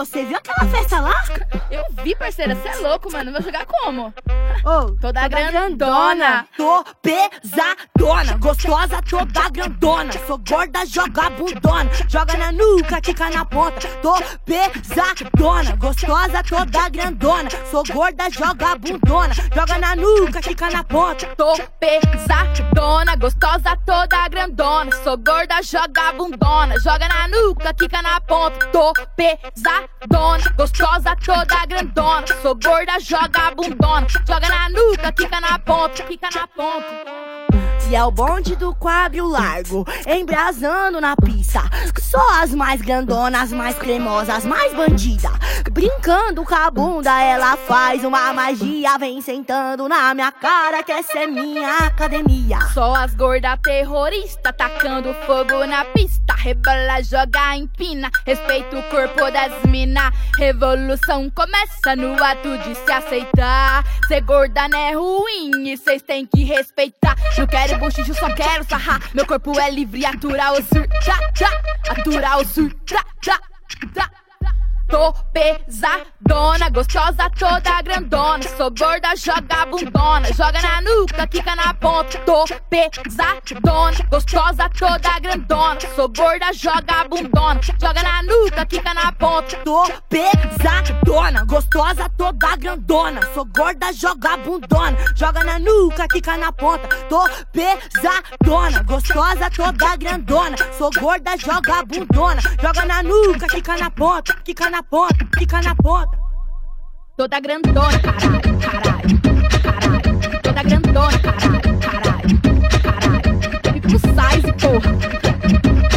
Você viu aquela festa lá? Vi, parceira, você é louco, mano. Vou jogar como? Ô, Toda grandona. Tô pesadona, gostosa toda grandona. Sou gorda, joga bundona. Joga na nuca, quica na ponta. Tô pesadona, gostosa toda grandona. Sou gorda, joga bundona. Joga na nuca, quica na ponta. Tô pesadona, gostosa toda grandona. Sou gorda, joga bundona. Joga na nuca, quica na ponta. Tô pesadona, gostosa toda grandona. Sou gorda, joga bundona. Joga na nuca, quica na ponta, quica na ponta. E é o bonde do quadro largo, embrasando na pista. Só as mais grandonas, as mais cremosas, as mais bandidas. Brincando com a bunda, ela faz uma magia. Vem sentando na minha cara, que essa é minha academia. Só as gordas terroristas tacando fogo na pista. Rebola, joga, empina. Respeita o corpo das mina. Revolução começa no ato de se aceitar. Ser gorda não é ruim e cês tem que respeitar. Não quero buchicho, só quero sarrar. Meu corpo é livre, aturar o surta. Aturar o surta. Tô pesadona, gostosa toda grandona. Sou gorda, joga bundona. Joga na nuca, quica na ponta. Tô pesadona, gostosa toda grandona. Sou gorda, joga bundona. Joga na nuca, quica na ponta. Tô pesadona, gostosa toda grandona. Sou gorda, joga bundona. Joga na nuca, quica na ponta. Tô pesadona, gostosa toda grandona. Sou gorda, joga bundona. Joga na nuca, quica na ponta. Quica na ponta, quica na ponta. Toda grandona, caralho, caralho, caralho. Toda grandona, caralho, caralho, caralho. Pico size, porra.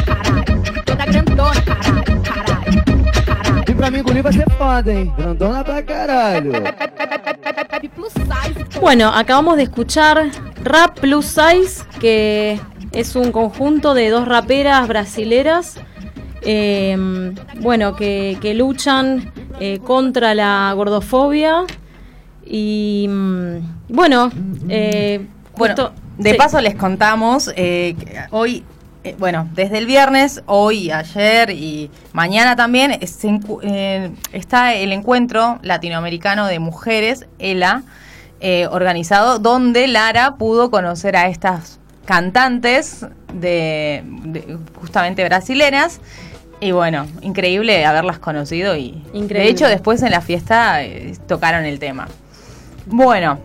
Caralho. Toda grandona, caralho, caralho, caralho. E pra mim engolir vai ser foda, hein? Grandona pra caralho. Plus size, porra. Bueno, acabamos de escuchar Rap Plus Size, que es un conjunto de dos raperas brasileras, eh, bueno, que, que luchan eh, contra la gordofobia y mm, bueno, eh, Bueno, justo- de sí. paso les contamos eh, que hoy, eh, bueno, desde el viernes, hoy, ayer y mañana también eh, eh, está el encuentro latinoamericano de mujeres, ELA, eh, organizado, donde Lara pudo conocer a estas cantantes de, de- justamente brasileras. Y bueno, increíble haberlas conocido y Increíble. de hecho después en la fiesta eh, tocaron el tema. Bueno,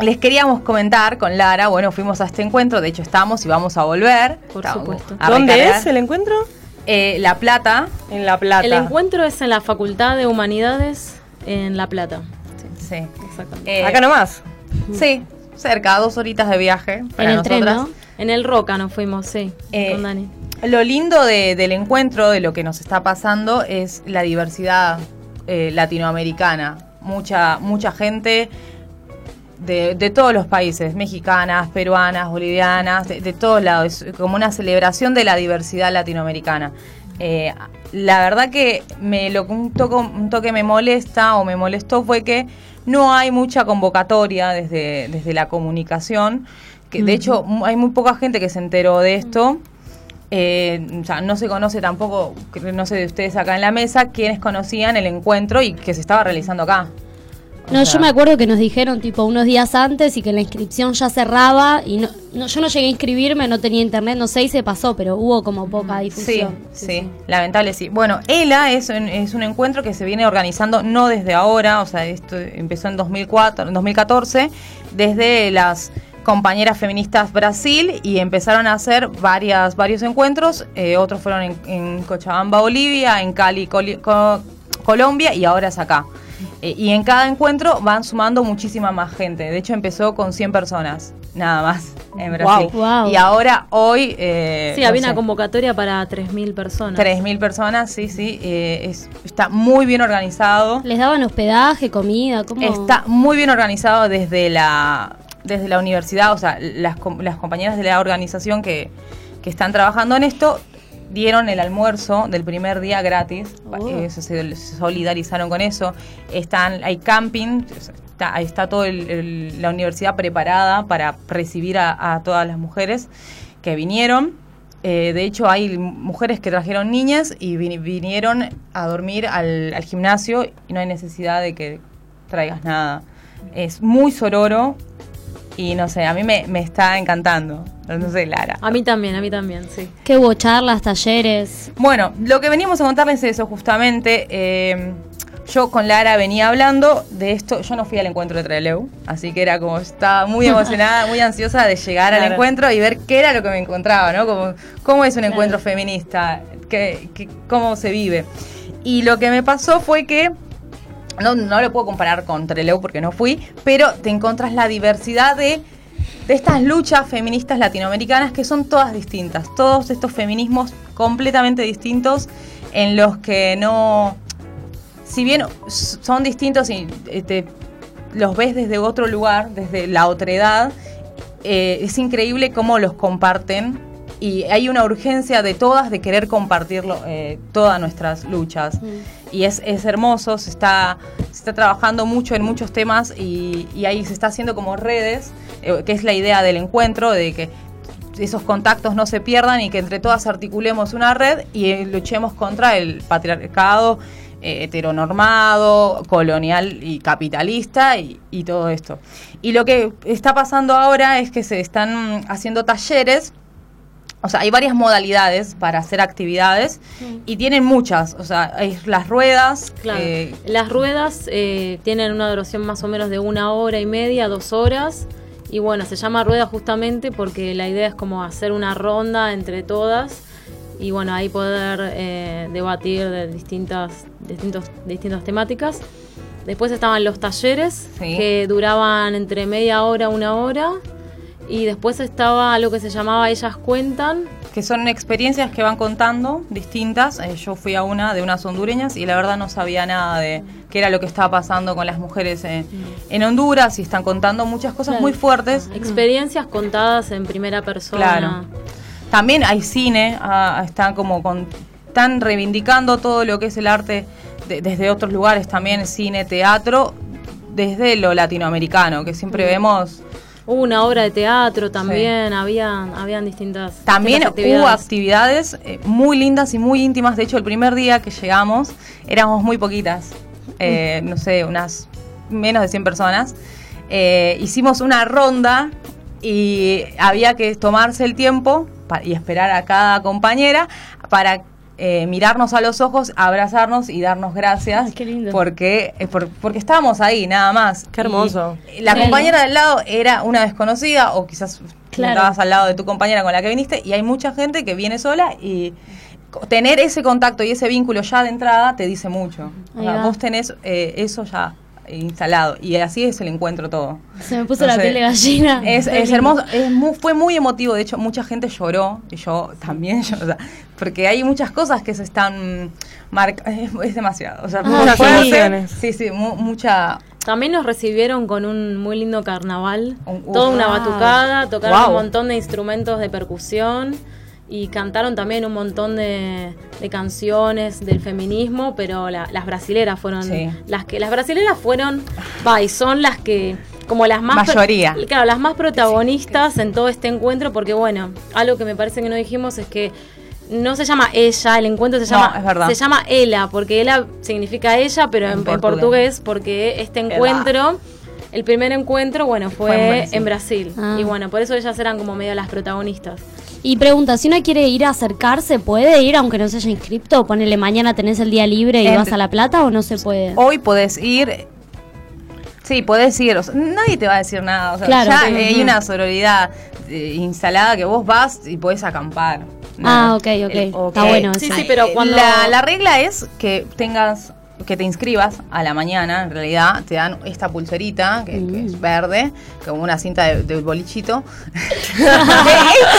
les queríamos comentar con Lara, bueno, fuimos a este encuentro, de hecho estamos y vamos a volver. Por Estamos supuesto. a ¿Dónde es el encuentro? Eh, la Plata. En La Plata. El encuentro es en la Facultad de Humanidades en La Plata. Sí. Exactamente. Eh, Acá nomás. Sí, cerca, dos horitas de viaje. Para en el tren. ¿no? En el Roca nos fuimos, sí, Eh, con Dani. Lo lindo de- del encuentro, de lo que nos está pasando, es la diversidad eh, latinoamericana. Mucha, mucha gente de, de todos los países, mexicanas, peruanas, bolivianas, de, de todos lados. Es como una celebración de la diversidad latinoamericana. Eh, la verdad que me, lo que un, toco- un toque me molesta o me molestó fue que no hay mucha convocatoria desde, desde la comunicación. Que de hecho hay muy poca gente que se enteró de esto. Eh, o sea, no se conoce tampoco, no sé de ustedes acá en la mesa, quienes conocían el encuentro y que se estaba realizando acá. O No, sea, yo me acuerdo que nos dijeron tipo unos días antes y que la inscripción ya cerraba y no, no- yo no llegué a inscribirme, no tenía internet, no sé y se pasó, pero hubo como poca Sí, difusión. sí, lamentable sí. Bueno, ELA es un, es un encuentro que se viene organizando no desde ahora, o sea, esto empezó en 2004, en 2014, desde las compañeras feministas Brasil y empezaron a hacer varias, varios encuentros, eh, otros fueron en, en Cochabamba, Bolivia, en Cali, Coli- Co- Colombia y ahora es acá. Eh, y en cada encuentro van sumando muchísima más gente. De hecho, empezó con 100 personas, nada más, en Brasil. Guau. Y ahora, hoy... eh, Sí, no había sé, una convocatoria para 3.000 personas. 3.000 personas, sí, sí. eh, es- está muy bien organizado. ¿Les daban hospedaje, comida? ¿cómo? Está muy bien organizado desde la, desde la universidad, o sea, las, las compañeras de la organización que, que están trabajando en esto dieron el almuerzo del primer día gratis, Oh. eh, se, se solidarizaron con eso. Están, hay camping, está, está toda la universidad preparada para recibir a, a todas las mujeres que vinieron. Eh, de hecho, hay mujeres que trajeron niñas y vin- vinieron a dormir al, al gimnasio y no hay necesidad de que traigas nada. Es muy sororo y no sé, a mí me, me está encantando. No sé, Lara. A mí también, a mí también, sí. ¿Qué hubo? Charlas, talleres. Bueno, lo que venimos a contarles es eso, justamente. eh, yo con Lara venía hablando de esto. Yo no fui al encuentro de Treleu, así que era como estaba muy emocionada, muy ansiosa de llegar al encuentro y ver qué era lo que me encontraba, ¿no? Como, cómo es un encuentro feminista, qué, qué- cómo se vive. Y lo que me pasó fue que no, no lo puedo comparar con Treleu porque no fui, pero te encontras la diversidad de, de estas luchas feministas latinoamericanas que son todas distintas, todos estos feminismos completamente distintos en los que no, si bien son distintos y eh, te- los ves desde otro lugar, desde la otredad, eh, es increíble cómo los comparten y hay una urgencia de todas de querer compartirlo, eh, todas nuestras luchas. Y es, es hermoso, se está, se está trabajando mucho en muchos temas y, y ahí se está haciendo como redes, eh, que es la idea del encuentro, de que esos contactos no se pierdan y que entre todas articulemos una red y eh, luchemos contra el patriarcado eh, heteronormado, colonial y capitalista y, y todo esto. Y lo que está pasando ahora es que se están haciendo talleres o sea, hay varias modalidades para hacer actividades y tienen muchas. O sea, hay las ruedas. Claro. eh, Las ruedas eh, tienen una duración más o menos de una hora y media, dos horas. Y bueno, se llama rueda justamente porque la idea es como hacer una ronda entre todas y bueno, ahí poder eh, debatir de distintas, distintos, distintas temáticas. Después estaban los talleres Sí. que duraban entre media hora, una hora. Y después estaba lo que se llamaba Ellas Cuentan, que son experiencias que van contando distintas. Eh, yo fui a una de unas hondureñas y la verdad no sabía nada de qué era lo que estaba pasando con las mujeres en, en Honduras y están contando muchas cosas muy fuertes. experiencias contadas en primera persona. Claro. También hay cine, ah, están como con, están reivindicando todo lo que es el arte de- desde otros lugares también, cine, teatro, desde lo latinoamericano, que siempre vemos Hubo una obra de teatro también, habían, habían distintas. También distintas hubo actividades eh, muy lindas y muy íntimas. De hecho, el primer día que llegamos éramos muy poquitas. Eh, no sé, unas menos de 100 personas. Eh, hicimos una ronda y había que tomarse el tiempo y esperar a cada compañera para eh, mirarnos a los ojos, abrazarnos y darnos gracias. Ay, qué lindo. Porque, eh, por- porque estábamos ahí, nada más. Qué hermoso. Y la Claro. compañera del lado era una desconocida o quizás Claro. estabas al lado de tu compañera con la que viniste y hay mucha gente que viene sola y tener ese contacto y ese vínculo ya de entrada te dice mucho. O sea, vos tenés eh, eso ya instalado y así es el encuentro todo. Se me puso No la piel de gallina. Es, es hermoso, es mu- fue muy emotivo, de hecho mucha gente lloró, y yo también, yo, o sea, porque hay muchas cosas que se están marcando, es, es demasiado, o sea, Ah, muchas sí. Sí, sí, mu- mucha... También nos recibieron con un muy lindo carnaval, Un- toda una Wow. batucada, tocaron Wow. un montón de instrumentos de percusión y cantaron también un montón de, de canciones del feminismo, pero la- las brasileras fueron Sí. las que las brasileras fueron, va, y son las que como las más Mayoría. claro, las más protagonistas en todo este encuentro porque bueno, algo que me parece que no dijimos es que no se llama ella, el encuentro se No, llama es verdad. se llama ela, porque ela significa ella, pero en, En en portugués. porque este encuentro, el primer encuentro, bueno, fue, Fue en. Brasil. Ah. Y bueno, por eso ellas eran como medio las protagonistas. Y pregunta, si una quiere ir a acercarse, ¿puede ir aunque no se haya inscripto? Ponele mañana tenés el día libre y vas a La Plata o no se puede. Hoy podés ir. Sí, podés ir. o sea, nadie te va a decir nada. o sea, Claro, ya hay una sororidad eh, instalada que vos vas y podés acampar. Ah, ok, ok. El- Está bueno Sí, sí, pero cuando- La, la regla es que tengas que te inscribas a la mañana, en realidad, te dan esta pulserita, que, que es verde, como una cinta de, de bolichito. esto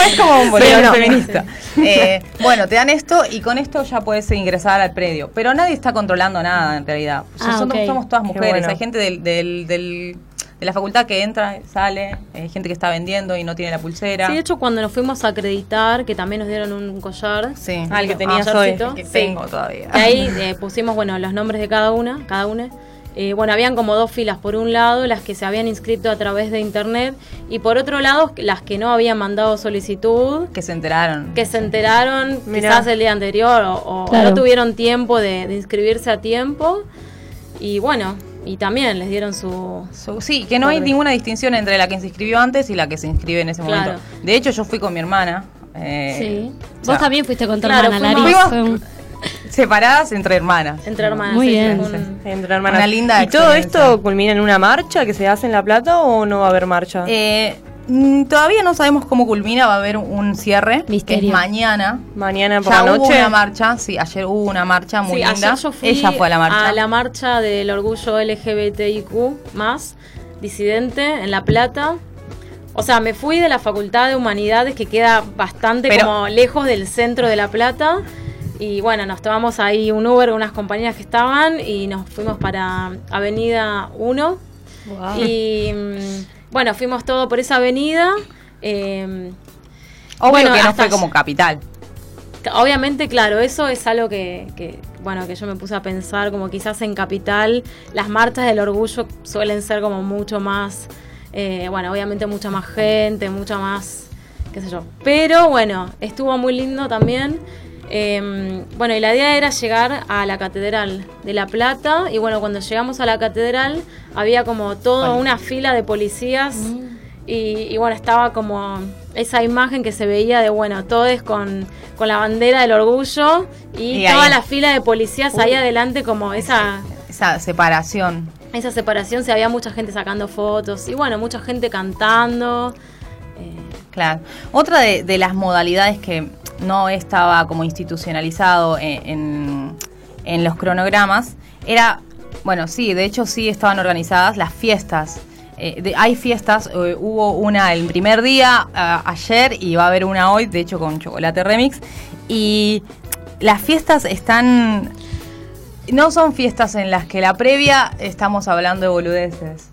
es como un no. feminista. Eh, bueno, te dan esto y con esto ya puedes ingresar al predio. Pero nadie está controlando nada, en realidad. O sea, Ah, somos, todas mujeres. bueno. Hay gente del, del- del- de la facultad que entra, sale, hay gente que está vendiendo y no tiene la pulsera. Sí, de hecho, cuando nos fuimos a acreditar, que también nos dieron un collar. Sí. Ah, el que collarcito, hoy. que sí. tengo todavía. Y ahí eh, pusimos, bueno, los nombres de cada una, cada una. eh, bueno, habían como dos filas. Por un lado, las que se habían inscrito a través de internet y por otro lado, las que no habían mandado solicitud, Que se enteraron. que se enteraron Mirá. quizás el día anterior o, o Claro. no tuvieron tiempo de, de inscribirse a tiempo. Y bueno, y también les dieron su... So- sí, que no hay ninguna distinción entre la que se inscribió antes y la que se inscribe en ese Claro. momento. De hecho, yo fui con mi hermana. eh, Sí. Vos sea, también fuiste con tu claro, hermana, Separadas entre hermanas. Entre hermanas. Muy sí, bien. un- Entre hermanas. Una linda ¿Y todo esto culmina en una marcha que se hace en La Plata o no va a haber marcha? Eh, todavía no sabemos cómo culmina, va a haber un cierre. Misterio. Que es mañana. Mañana por Ya la hubo noche. una marcha, sí, ayer hubo una marcha muy Sí, linda. ayer yo fui Ella fue a la marcha. a la marcha del orgullo LGBTIQ más disidente en La Plata. O sea, me fui de la Facultad de Humanidades que queda bastante Pero- como lejos del centro de La Plata. Y bueno, nos tomamos ahí un Uber, unas compañeras que estaban y nos fuimos para Avenida 1. Y mm, bueno, fuimos todo por esa avenida. eh, Obvio bueno, que no fue como capital. Obviamente, claro, eso es algo que, que, bueno, que yo me puse a pensar, como quizás en Capital, las marchas del orgullo suelen ser como mucho más, eh, bueno, obviamente mucha más gente, mucha más, qué sé yo. Pero bueno, estuvo muy lindo también. Eh, bueno, y la idea era llegar a la Catedral de La Plata, y bueno, cuando llegamos a la Catedral había como toda Bueno. una fila de policías. Y, y bueno, estaba como esa imagen que se veía de, bueno, todos con, con la bandera del orgullo y, Y toda ahí. la fila de policías ahí adelante como esa, Esa separación. esa separación, se había mucha gente sacando fotos y bueno, mucha gente cantando. eh, Claro. Otra de, de las modalidades que no estaba como institucionalizado en, en- en los cronogramas era, bueno, sí, de hecho sí estaban organizadas las fiestas. Eh, de- hay fiestas, eh, hubo una el primer día, a- ayer, y va a haber una hoy, de hecho con Chocolate Remix. Y las fiestas están... No son fiestas en las que la previa estamos hablando de boludeces.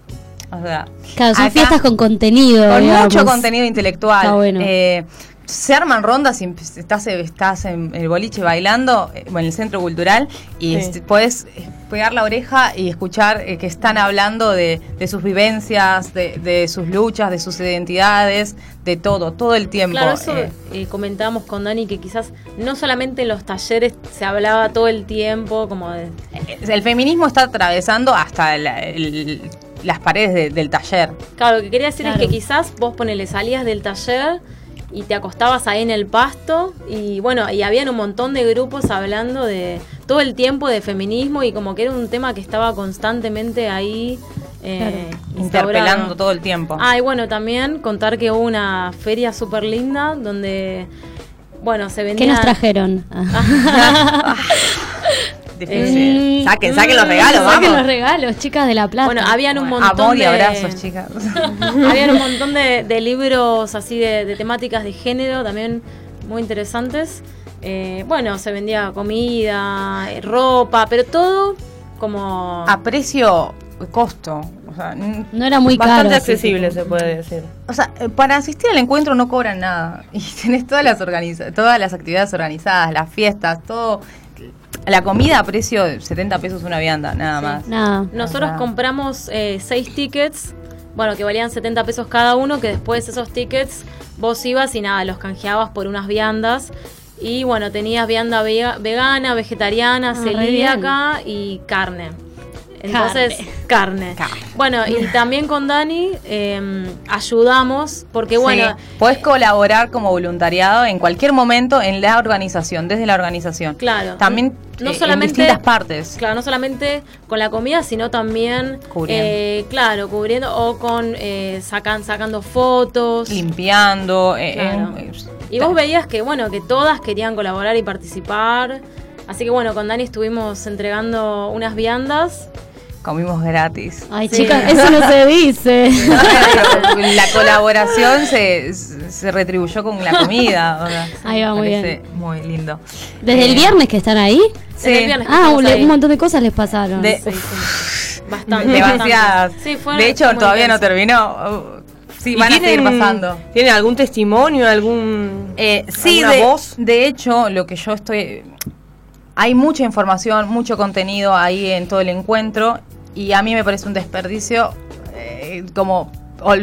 O sea, Claro, son acá- fiestas con contenido. con digamos. mucho contenido intelectual. Está bueno. Eh, se arman rondas y estás, estás en el boliche bailando, eh, en el centro cultural, y Sí. este, puedes eh, pegar la oreja y escuchar eh, que están hablando de, de sus vivencias, de, de sus luchas, de sus identidades, de todo, todo el tiempo. Claro, eso eh. eh, comentábamos con Dani que quizás no solamente en los talleres se hablaba todo el tiempo como de... El feminismo está atravesando hasta el- las paredes de- del taller. Claro, lo que quería decir Claro. es que quizás vos ponele, salías del taller y te acostabas ahí en el pasto y bueno, y habían un montón de grupos hablando de todo el tiempo de feminismo y como que era un tema que estaba constantemente ahí eh, Interpelando todo el tiempo. Ah, y bueno, también contar que hubo una feria súper linda donde, bueno, se ¿Qué vendían... nos trajeron? Difícil. Mm, saquen, saquen los regalos, Saquen vamos. los regalos, chicas de La Plata. Bueno, habían un Bueno, montón Amor y de... abrazos, chicas. Había un montón de, de libros así de, de temáticas de género también muy interesantes. Eh, bueno, se vendía comida, eh, ropa, pero todo como... a precio costo. O sea, No era muy caro. Bastante accesible se puede decir. o sea, eh, para asistir al encuentro no cobran nada. Y tenés todas las organiza todas las actividades organizadas, las fiestas, todo. La comida a precio de 70 pesos una vianda, nada más. Nada. Nosotros compramos eh, seis tickets, bueno, que valían 70 pesos cada uno, que después esos tickets vos ibas y nada, los canjeabas por unas viandas. Y bueno, tenías vianda vega- vegana, vegetariana, Ah, celíaca y carne. Entonces, carne. Carne. Bueno, y también con Dani eh, ayudamos, porque bueno, Sí, podés colaborar como voluntariado en cualquier momento en la organización, desde la organización. Claro. También No eh, solamente- en distintas partes. Claro, no solamente con la comida, sino también, Cubriendo. eh, claro, cubriendo o con eh, sacan, sacando fotos. Limpiando. eh, Claro. eh, Y vos veías que, bueno, que todas querían colaborar y participar. Así que, bueno, con Dani estuvimos entregando unas viandas. Comimos gratis. Ay, Sí. chicas, eso no se dice. la colaboración se, se retribuyó con la comida. o sea, Ahí va, muy parece Muy lindo. Desde el Eh, viernes que están ahí. Desde el viernes que Ah, un, ahí. un montón de cosas les pasaron. De- Sí, sí. Bastante. Demasiadas. bastante. Sí, fue de hecho, todavía no terminó. Sí, ¿Y van a seguir tienen- pasando. ¿Tienen algún testimonio, algún Eh, sí, de, voz? de hecho, lo que yo estoy... Hay mucha información, mucho contenido ahí en todo el encuentro y a mí me parece un desperdicio eh, como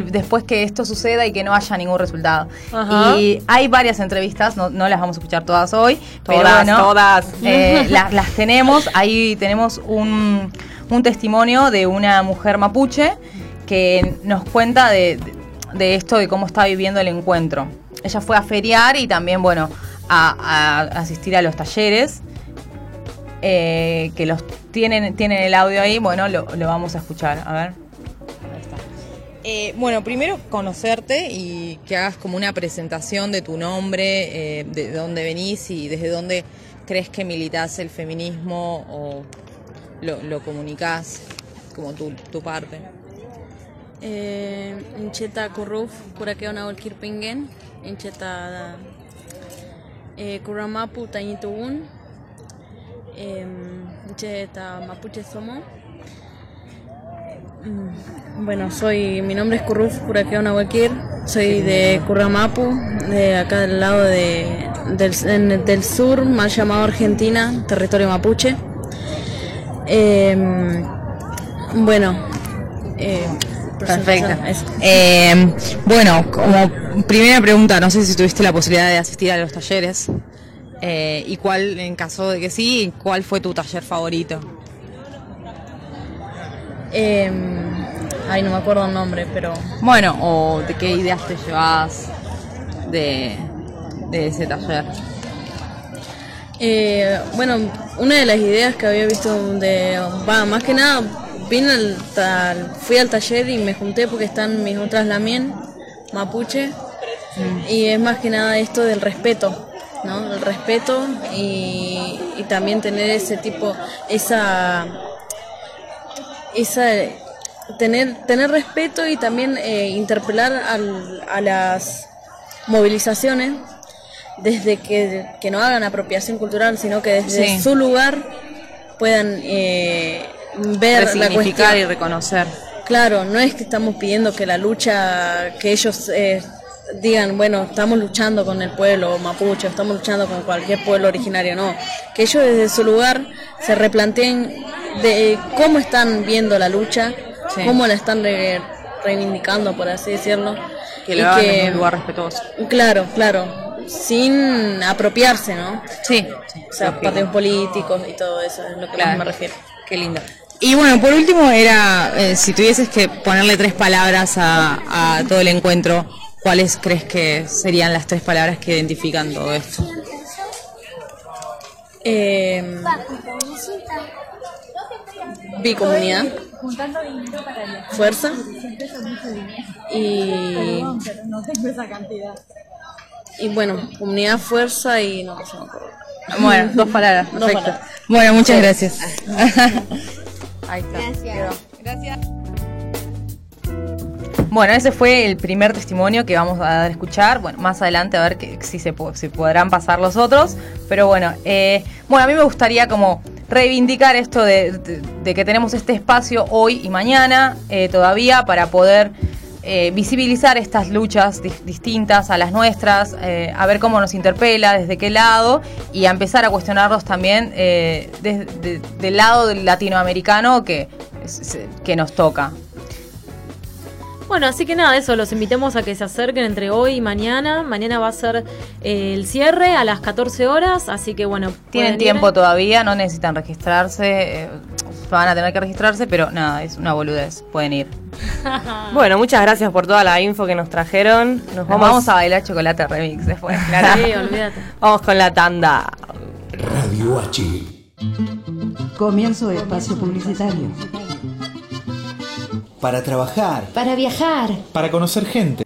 después que esto suceda y que no haya ningún resultado. Ajá. Y hay varias entrevistas, no, no las vamos a escuchar todas hoy, pero Todas, bueno, todas. eh, la- las tenemos, ahí tenemos un, un testimonio de una mujer mapuche que nos cuenta de, de- de esto, de cómo está viviendo el encuentro. Ella fue a feriar y también, bueno, a, a asistir a los talleres, eh, que los tienen, tienen el audio ahí, bueno, lo, lo vamos a escuchar, a ver. Eh, bueno, primero conocerte y que hagas como una presentación de tu nombre, eh, de dónde venís y desde dónde crees que militás el feminismo o lo, lo comunicás como tu, tu parte. Eh, Incheta Kurruf, Kurakeona Olkirpingen, Incheta eh, Kuramapu Tañitugun, eh, Incheta Mapuche Somo. Mm, Bueno, soy, mi nombre es Kurruf Kurakeona Olkir, soy de Kuramapu, de acá del lado de, del, en- del sur, mal llamado Argentina, territorio mapuche. Eh, bueno, eh, Perfecto. Eh, bueno, como primera pregunta, no sé si tuviste la posibilidad de asistir a los talleres eh, y cuál, en caso de que sí, cuál fue tu taller favorito. Eh, ay, no me acuerdo el nombre, pero Bueno, o de qué ideas te llevas de, de ese taller. eh, bueno, una de las ideas que había visto de, va, más que nada, vine al, tal- fui al taller y me junté porque están mis otras lamien, mapuche, y es más que nada esto del respeto, ¿no? El respeto y, y también tener ese tipo, esa, esa tener tener respeto y también eh, interpelar al- a las movilizaciones desde que, que no hagan apropiación cultural sino que desde Sí. su lugar puedan eh, ver la cuestión y reconocer. Claro, no es que estamos pidiendo que la lucha, que ellos eh, digan, bueno, estamos luchando con el pueblo mapuche, estamos luchando con cualquier pueblo originario, no. Que ellos desde su lugar se replanteen de cómo están viendo la lucha, Sí. cómo la están re- reivindicando, por así decirlo. Que y lo hagan en un lugar respetuoso. Claro, claro, sin apropiarse, ¿no? Sí. O sea, partidos políticos y todo eso, es lo que Claro. me refiero. Qué lindo. Y bueno, por último era, eh, si tuvieses que ponerle tres palabras a, a todo el encuentro, ¿cuáles crees que serían las tres palabras que identifican todo esto? Eh, bicomunidad, fuerza y y bueno, comunidad, fuerza y no, no acuerdo. Bueno, dos palabras, Dos perfecto. palabras. Bueno, muchas gracias. Ahí está. Gracias. Bueno, ese fue el primer testimonio que vamos a dar a escuchar. Bueno, más adelante a ver que, si se si podrán pasar los otros. Pero bueno, eh, bueno, a mí me gustaría como reivindicar esto de, de- de que tenemos este espacio hoy y mañana eh, todavía para poder eh, visibilizar estas luchas dis- distintas a las nuestras, eh, a ver cómo nos interpela, desde qué lado, y a empezar a cuestionarlos también desde del lado latinoamericano que, que nos toca. Bueno, así que nada, eso, los invitamos a que se acerquen entre hoy y mañana. Mañana va a ser eh, el cierre a las 14 horas, así que bueno. Tienen ir. tiempo todavía, no necesitan registrarse, eh, van a tener que registrarse, pero nada, es una boludez, pueden ir. Bueno, muchas gracias por toda la info que nos trajeron. Nos Nos vamos, vamos a bailar chocolate remix después, claro. Sí, olvídate. vamos con la tanda. Radio H. Comienzo de espacio publicitario. Para trabajar, Para viajar. para conocer gente.